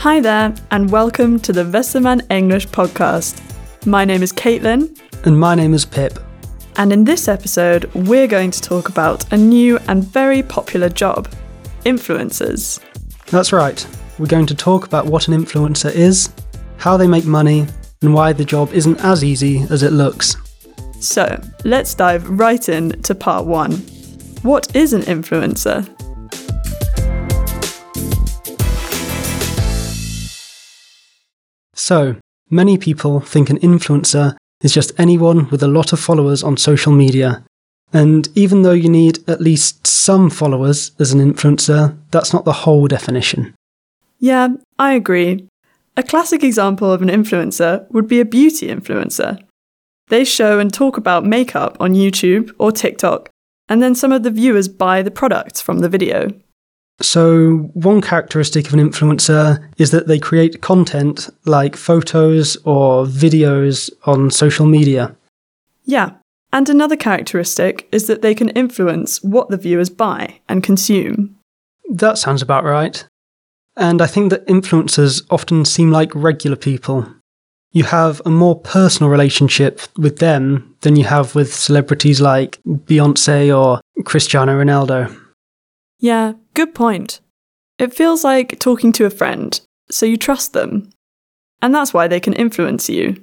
Hi there, and welcome to the Westermann English podcast. My name is Caitlin, And my name is Pip. and in this episode, we're going to talk about a new and very popular job influencers. That's right. We're going to talk about what an influencer is, how they make money, and why the job isn't as easy as it looks. So, let's dive right in to part one. What is an influencer? So, many people think an influencer is just anyone with a lot of followers on social media. And even though you need at least some followers as an influencer, that's not the whole definition. Yeah, I agree. A classic example of an influencer would be a beauty influencer. They show and talk about makeup on YouTube or TikTok, and then some of the viewers buy the products from the video. So, one characteristic of an influencer is that they create content like photos or videos on social media. Yeah, and another characteristic is that they can influence what the viewers buy and consume. That sounds about right. And I think that influencers often seem like regular people. You have a more personal relationship with them than you have with celebrities like Beyonce or Cristiano Ronaldo. Yeah, good point. It feels like talking to a friend, so you trust them. And that's why they can influence you.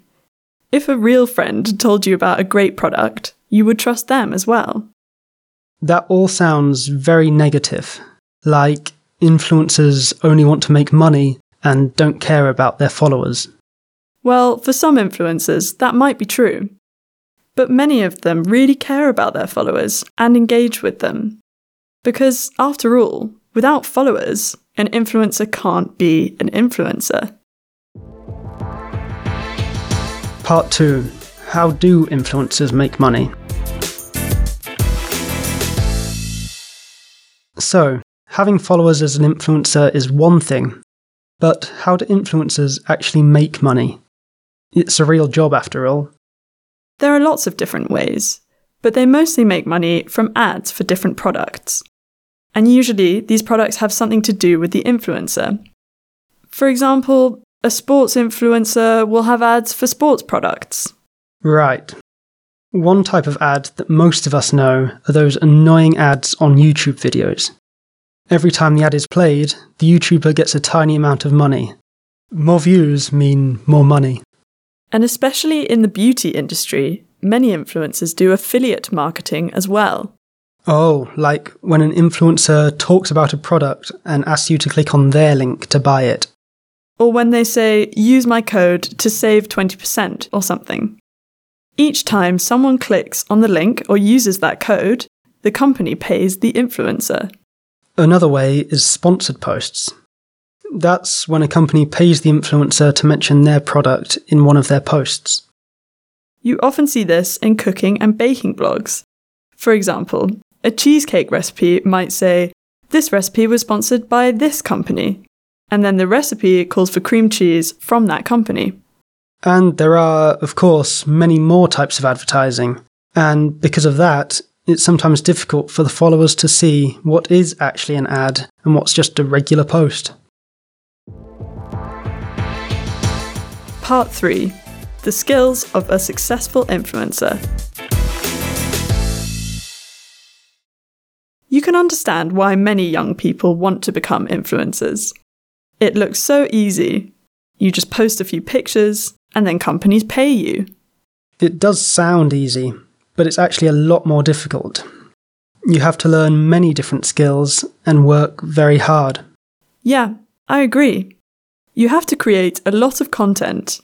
If a real friend told you about a great product, you would trust them as well. That all sounds very negative, like influencers only want to make money and don't care about their followers. Well, for some influencers, that might be true. But many of them really care about their followers and engage with them. Because, after all, without followers, an influencer can't be an influencer. Part 2 How do influencers make money? So, having followers as an influencer is one thing, but how do influencers actually make money? It's a real job after all. There are lots of different ways, but they mostly make money from ads for different products. And usually, these products have something to do with the influencer. For example, a sports influencer will have ads for sports products. Right. One type of ad that most of us know are those annoying ads on YouTube videos. Every time the ad is played, the YouTuber gets a tiny amount of money. More views mean more money. And especially in the beauty industry, many influencers do affiliate marketing as well. Oh, like when an influencer talks about a product and asks you to click on their link to buy it. Or when they say, use my code to save 20% or something. Each time someone clicks on the link or uses that code, the company pays the influencer. Another way is sponsored posts. That's when a company pays the influencer to mention their product in one of their posts. You often see this in cooking and baking blogs. For example, a cheesecake recipe might say, This recipe was sponsored by this company. And then the recipe calls for cream cheese from that company. And there are, of course, many more types of advertising. And because of that, it's sometimes difficult for the followers to see what is actually an ad and what's just a regular post. Part 3 The Skills of a Successful Influencer. Understand why many young people want to become influencers. It looks so easy. You just post a few pictures, and then companies pay you. It does sound easy, but it's actually a lot more difficult. You have to learn many different skills and work very hard. Yeah, I agree. You have to create a lot of content,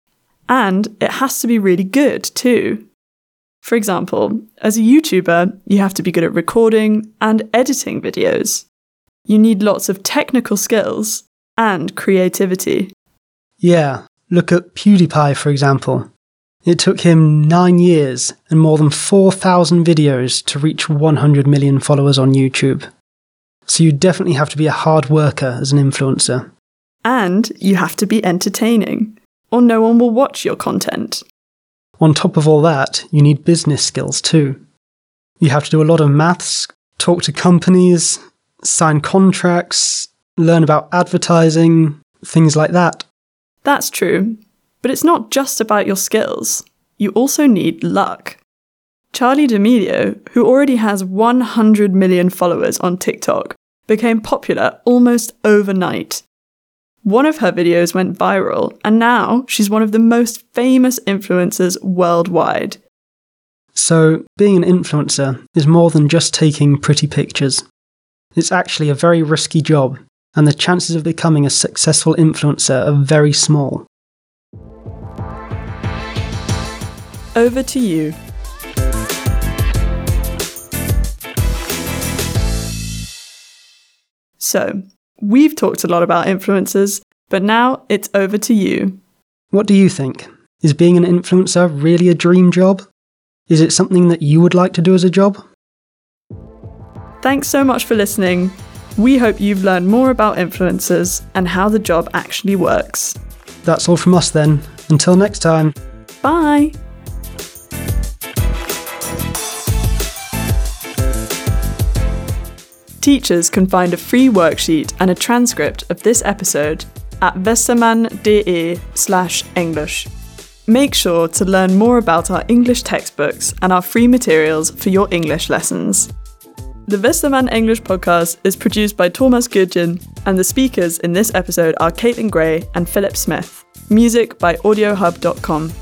and it has to be really good too. For example, as a YouTuber, you have to be good at recording and editing videos. You need lots of technical skills and creativity. Yeah, look at PewDiePie for example. It took him nine years and more than 4,000 videos to reach 100 million followers on YouTube. So you definitely have to be a hard worker as an influencer. And you have to be entertaining, or no one will watch your content. On top of all that, you need business skills too. You have to do a lot of maths, talk to companies, sign contracts, learn about advertising, things like that. That's true. But it's not just about your skills. You also need luck. Charli D'Amelio, who already has 100 million followers on TikTok, became popular almost overnight. One of her videos went viral, and now she's one of the most famous influencers worldwide. So, being an influencer is more than just taking pretty pictures. It's actually a very risky job, and the chances of becoming a successful influencer are very small. Over to you. So, we've talked a lot about influencers, but now it's over to you. What do you think? Is being an influencer really a dream job? Is it something that you would like to do as a job? Thanks so much for listening. We hope you've learned more about influencers and how the job actually works. That's all from us then. Until next time. Bye! Teachers can find a free worksheet and a transcript of this episode at westermann.de slash English. Make sure to learn more about our English textbooks and our free materials for your English lessons. The Westermann English podcast is produced by Thomas Gudjin, and the speakers in this episode are Caitlin Gray and Philip Smith. Music by AudioHub.com.